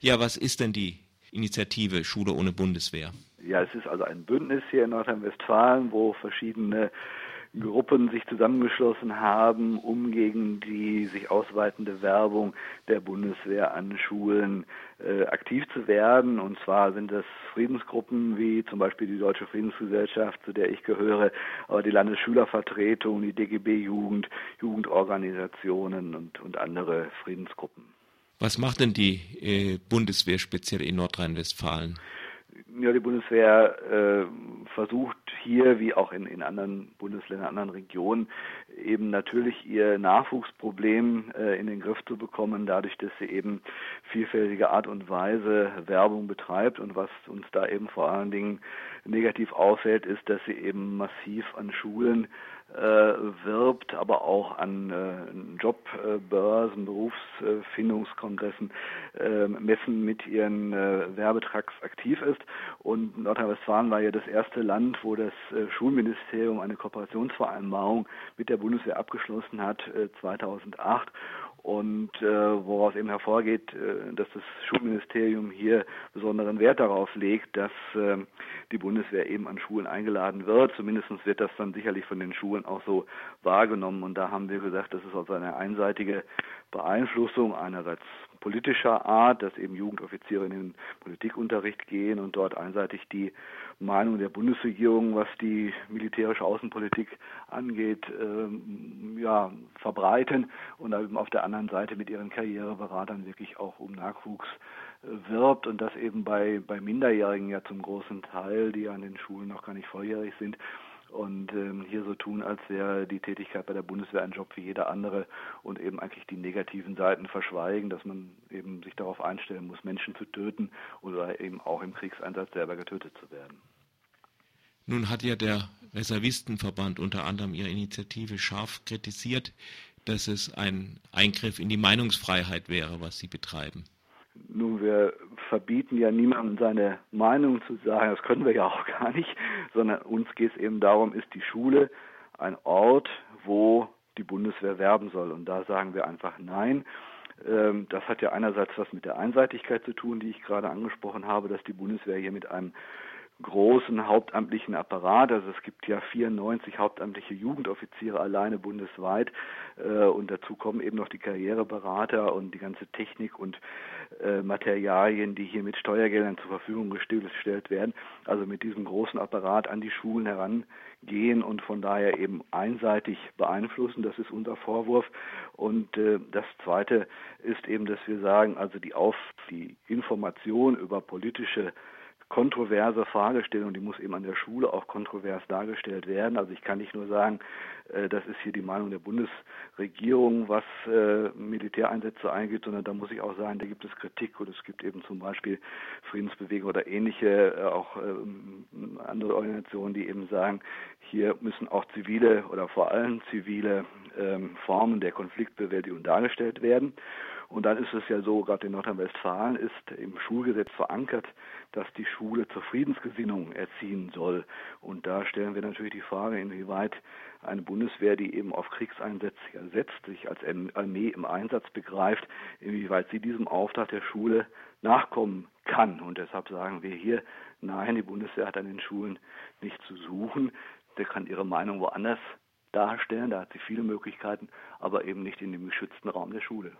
Ja, was ist denn die Initiative Schule ohne Bundeswehr? Ja, es ist also ein Bündnis hier in Nordrhein-Westfalen, wo verschiedene Gruppen sich zusammengeschlossen haben, um gegen die sich ausweitende Werbung der Bundeswehr an Schulen äh, aktiv zu werden. Und zwar sind das Friedensgruppen wie zum Beispiel die Deutsche Friedensgesellschaft, zu der ich gehöre, aber die Landesschülervertretung, die DGB Jugend, Jugendorganisationen und, und andere Friedensgruppen. Was macht denn die äh, Bundeswehr speziell in Nordrhein-Westfalen? Ja, die Bundeswehr äh, versucht hier, wie auch in, in anderen Bundesländern, anderen Regionen, eben natürlich ihr Nachwuchsproblem äh, in den Griff zu bekommen, dadurch, dass sie eben vielfältige Art und Weise Werbung betreibt. Und was uns da eben vor allen Dingen negativ auffällt, ist, dass sie eben massiv an Schulen äh, wirbt, aber auch an äh, Jobbörsen, Berufsfindungskongressen, äh, Messen mit ihren äh, Werbetracks aktiv ist. Und Nordrhein-Westfalen war ja das erste Land, wo das äh, Schulministerium eine Kooperationsvereinbarung mit der Bundeswehr abgeschlossen hat, 2008 äh, und äh, woraus eben hervorgeht, äh, dass das Schulministerium hier besonderen Wert darauf legt, dass äh, die Bundeswehr eben an Schulen eingeladen wird. Zumindest wird das dann sicherlich von den Schulen auch so wahrgenommen. Und da haben wir gesagt, das ist also eine einseitige Beeinflussung einerseits politischer Art, dass eben Jugendoffiziere in den Politikunterricht gehen und dort einseitig die Meinung der Bundesregierung, was die militärische Außenpolitik angeht, ähm, ja, verbreiten und eben auf der anderen Seite mit ihren Karriereberatern wirklich auch um Nachwuchs äh, wirbt und das eben bei, bei Minderjährigen ja zum großen Teil, die an den Schulen noch gar nicht volljährig sind, und ähm, hier so tun, als wäre die Tätigkeit bei der Bundeswehr ein Job wie jeder andere und eben eigentlich die negativen Seiten verschweigen, dass man eben sich darauf einstellen muss, Menschen zu töten oder eben auch im Kriegseinsatz selber getötet zu werden. Nun hat ja der Reservistenverband unter anderem ihre Initiative scharf kritisiert, dass es ein Eingriff in die Meinungsfreiheit wäre, was sie betreiben. Nun, wir verbieten ja niemandem seine Meinung zu sagen, das können wir ja auch gar nicht, sondern uns geht es eben darum, ist die Schule ein Ort, wo die Bundeswehr werben soll. Und da sagen wir einfach nein. Ähm, das hat ja einerseits was mit der Einseitigkeit zu tun, die ich gerade angesprochen habe, dass die Bundeswehr hier mit einem großen hauptamtlichen Apparat. Also es gibt ja 94 hauptamtliche Jugendoffiziere alleine bundesweit äh, und dazu kommen eben noch die Karriereberater und die ganze Technik und äh, Materialien, die hier mit Steuergeldern zur Verfügung gestellt werden. Also mit diesem großen Apparat an die Schulen herangehen und von daher eben einseitig beeinflussen. Das ist unser Vorwurf. Und äh, das Zweite ist eben, dass wir sagen, also die auf die Information über politische kontroverse Fragestellung, die muss eben an der Schule auch kontrovers dargestellt werden. Also ich kann nicht nur sagen, äh, das ist hier die Meinung der Bundesregierung, was äh, Militäreinsätze eingeht, sondern da muss ich auch sagen, da gibt es Kritik und es gibt eben zum Beispiel Friedensbewegung oder ähnliche, äh, auch andere Organisationen, die eben sagen, hier müssen auch zivile oder vor allem zivile ähm, Formen der Konfliktbewältigung dargestellt werden. Und dann ist es ja so, gerade in Nordrhein-Westfalen ist im Schulgesetz verankert, dass die Schule zur Friedensgesinnung erziehen soll. Und da stellen wir natürlich die Frage, inwieweit eine Bundeswehr, die eben auf Kriegseinsätze setzt, sich als Armee im Einsatz begreift, inwieweit sie diesem Auftrag der Schule nachkommen kann. Und deshalb sagen wir hier, nein, die Bundeswehr hat an den Schulen nichts zu suchen. Der kann ihre Meinung woanders darstellen, da hat sie viele Möglichkeiten, aber eben nicht in dem geschützten Raum der Schule.